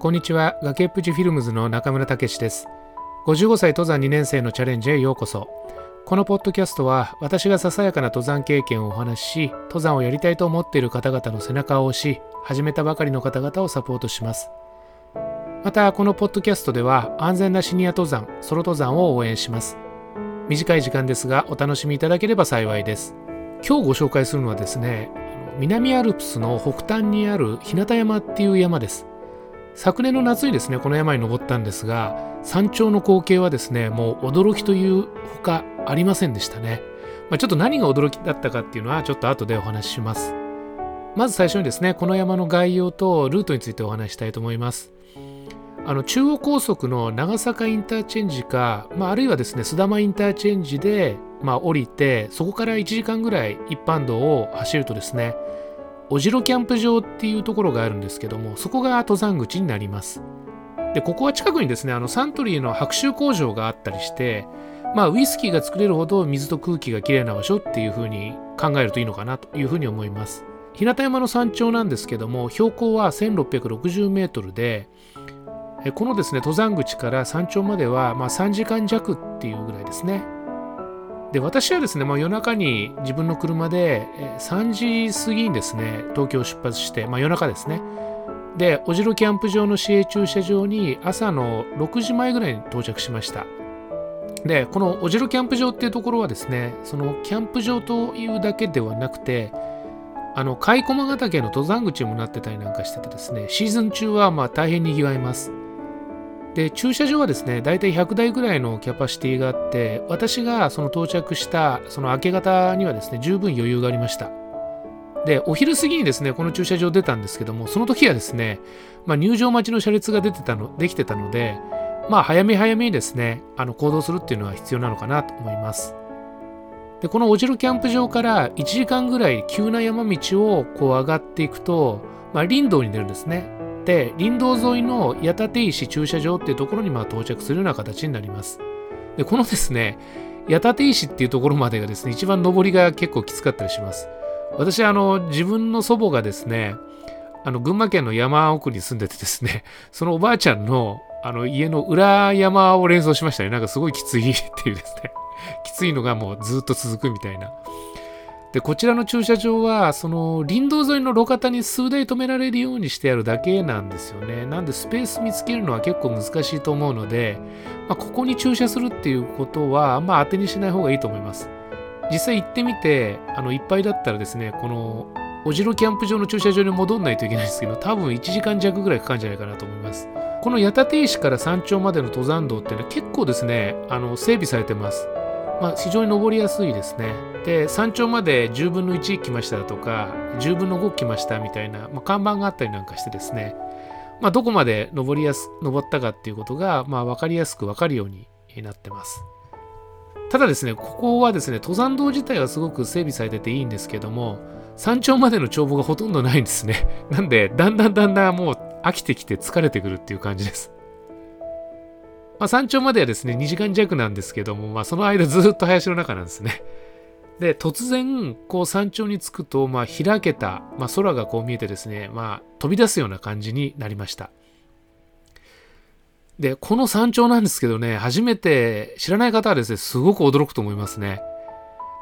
こんにちは。崖っぷちフィルムズの中村武史です。55歳登山2年生のチャレンジへようこそ。このポッドキャストは私がささやかな登山経験をお話しし登山をやりたいと思っている方々の背中を押し始めたばかりの方々をサポートします。またこのポッドキャストでは安全なシニア登山ソロ登山を応援します。短い時間ですがお楽しみいただければ幸いです。今日ご紹介するのはですね南アルプスの北端にある日向山っていう山です。昨年の夏にですねこの山に登ったんですが山頂の光景はですねもう驚きというほかありませんでしたね、まあ、ちょっと何が驚きだったかっていうのはちょっと後でお話しします。まず最初にですねこの山の概要とルートについてお話したいと思います。あの中央高速の長坂インターチェンジか、まあ、あるいはですね須玉インターチェンジで、まあ、降りてそこから1時間ぐらい一般道を走るとですねおじろキャンプ場っていうところがあるんですけどもそこが登山口になります。でここは近くにですねあのサントリーの白州工場があったりしてまあウイスキーが作れるほど水と空気がきれいな場所っていうふうに考えるといいのかなというふうに思います。日向山の山頂なんですけども標高は1660メートルでこのですね登山口から山頂まではま3時間弱っていうぐらいですね。で私はですね、まあ、夜中に自分の車で3時過ぎにですね東京を出発して、まあ、夜中ですね。でおじろキャンプ場の市営駐車場に朝の6時前ぐらいに到着しました。でこのおじろキャンプ場っていうところはですねそのキャンプ場というだけではなくてあの甲斐駒ヶ岳の登山口にもなってたりなんかしててですねシーズン中はまあ大変にぎわいます。で駐車場はですね大体100台ぐらいのキャパシティがあって私がその到着したその明け方にはですね十分余裕がありました。でお昼過ぎにですねこの駐車場出たんですけどもその時はですね、まあ、入場待ちの車列が出てたのできてたのでまあ早め早めにですねあの行動するっていうのは必要なのかなと思います。でこのおじろキャンプ場から1時間ぐらい急な山道をこう上がっていくと、まあ、林道に出るんですね。で林道沿いの矢立石駐車場っていうところにまあ到着するような形になります。でこのですね矢立石っていうところまでがですね一番上りが結構きつかったりします。私あの自分の祖母がですねあの群馬県の山奥に住んでてですね そのおばあちゃんのあの家の裏山を連想しましたね。なんかすごいきついっていうですね。きついのがもうずっと続くみたいな。でこちらの駐車場はその林道沿いの路肩に数台止められるようにしてあるだけなんですよね。なんでスペース見つけるのは結構難しいと思うので、まあ、ここに駐車するっていうことはあんま当てにしない方がいいと思います。実際行ってみてあのいっぱいだったらですねこのおじろキャンプ場の駐車場に戻んないといけないんですけど多分1時間弱ぐらいかかるんじゃないかなと思います。この矢立石から山頂までの登山道っていうのは結構ですねあの整備されてます。まあ、非常に登りやすいですね。で山頂まで10分の1来ましたとか10分の5来ましたみたいな、まあ、看板があったりなんかしてですね、まあ、どこまで登りやす登ったかっていうことが、まあ、分かりやすく分かるようになってます。ただですね、ここはですね、登山道自体はすごく整備されてていいんですけども、山頂までの眺望がほとんどないんですね。なんで、だんだんだんだんもう飽きてきて疲れてくるっていう感じです。まあ、山頂まではですね、2時間弱なんですけども、まあ、その間ずっと林の中なんですね。で、突然、こう山頂に着くと、まあ、開けた、まあ、空がこう見えてですね、まあ、飛び出すような感じになりました。で、この山頂なんですけどね、初めて知らない方はですね、すごく驚くと思いますね。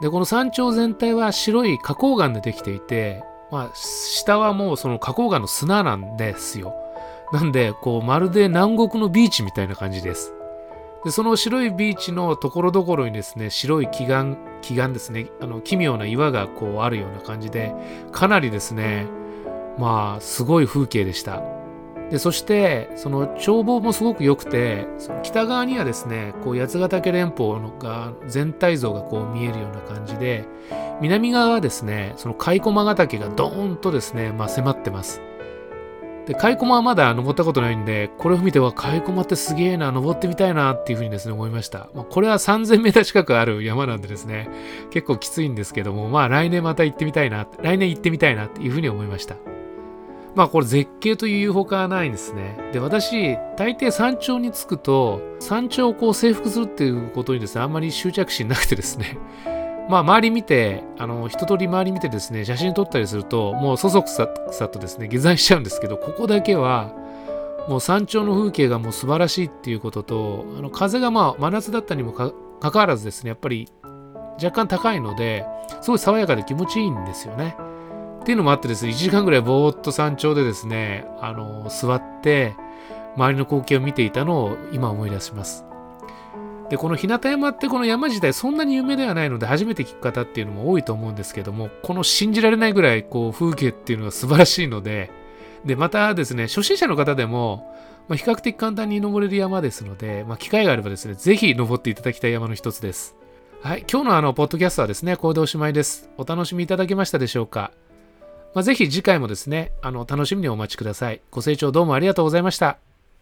で、この山頂全体は白い花崗岩でできていて、まあ、下はもうその花崗岩の砂なんですよ。なんで、こう、まるで南国のビーチみたいな感じです。で、その白いビーチのところどころにですね、白い奇岩、奇岩ですね、あの、奇妙な岩がこうあるような感じで、かなりですね、まあ、すごい風景でした。で、そして、その眺望もすごく良くて、北側にはですね、こう、八ヶ岳連峰のが、全体像がこう見えるような感じで、南側はですね、その甲斐駒ヶ岳がドーンとですね、まあ、迫ってます。で、カイコマはまだ登ったことないんで、これを見ては、カイコマってすげえな、登ってみたいなっていうふうにですね、思いました。まあ、これは3000メーター近くある山なんでですね、結構きついんですけども、まあ来年また行ってみたいな、来年行ってみたいなっていうふうに思いました。まあこれ絶景というほかはないんですね。で、私、大抵山頂に着くと、山頂をこう征服するっていうことにですね、あんまり執着心なくてですね、まあ、周り見て、あの、一通り周り見てですね、写真撮ったりすると、もうそそくささとですね、下山しちゃうんですけど、ここだけは、もう山頂の風景がもう素晴らしいっていうこととあの風がまあ真夏だったにもかかわらずですねやっぱり若干高いのですごい爽やかで気持ちいいんですよね。っていうのもあってですね1時間ぐらいぼーっと山頂でですねあの座って周りの光景を見ていたのを今思い出します。でこの日向山ってこの山自体そんなに有名ではないので初めて聞く方っていうのも多いと思うんですけどもこの信じられないぐらいこう風景っていうのが素晴らしいのででまたですね初心者の方でも、ま、比較的簡単に登れる山ですので、まあ、機会があればですねぜひ登っていただきたい山の一つです。はい今日のあのポッドキャストはですねこれでおしまいです。お楽しみいただけましたでしょうか、まあ、ぜひ次回もですねあの楽しみにお待ちください。ご清聴どうもありがとうございました。